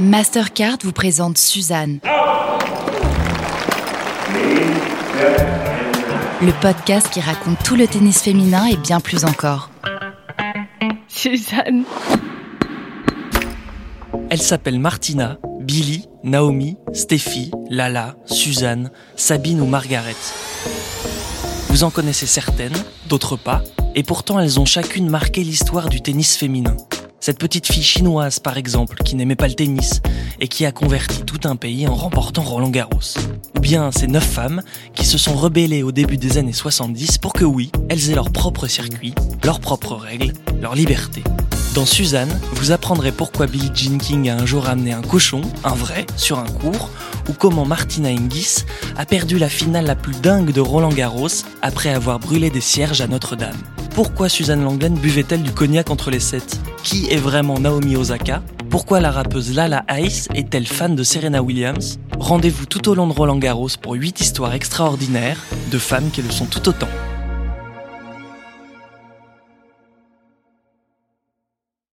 Mastercard vous présente Suzanne. Le podcast qui raconte tout le tennis féminin et bien plus encore. Suzanne. Elle s'appelle Martina, Billy, Naomi, Steffi, Lala, Suzanne, Sabine ou Margaret. Vous en connaissez certaines, d'autres pas, et pourtant elles ont chacune marqué l'histoire du tennis féminin. Cette petite fille chinoise, par exemple, qui n'aimait pas le tennis et qui a converti tout un pays en remportant Roland Garros. Ou bien ces neuf femmes qui se sont rebellées au début des années 70 pour que oui, elles aient leur propre circuit, leurs propres règles, leur liberté. Dans Suzanne, vous apprendrez pourquoi Billie Jean King a un jour amené un cochon, un vrai, sur un cours, ou comment Martina Hingis a perdu la finale la plus dingue de Roland Garros après avoir brûlé des cierges à Notre-Dame. Pourquoi Suzanne Langlaine buvait-elle du cognac entre les sets Qui est vraiment Naomi Osaka? Pourquoi la rappeuse Lala Ice est-elle fan de Serena Williams? Rendez-vous tout au long de Roland Garros pour 8 histoires extraordinaires de femmes qui le sont tout autant.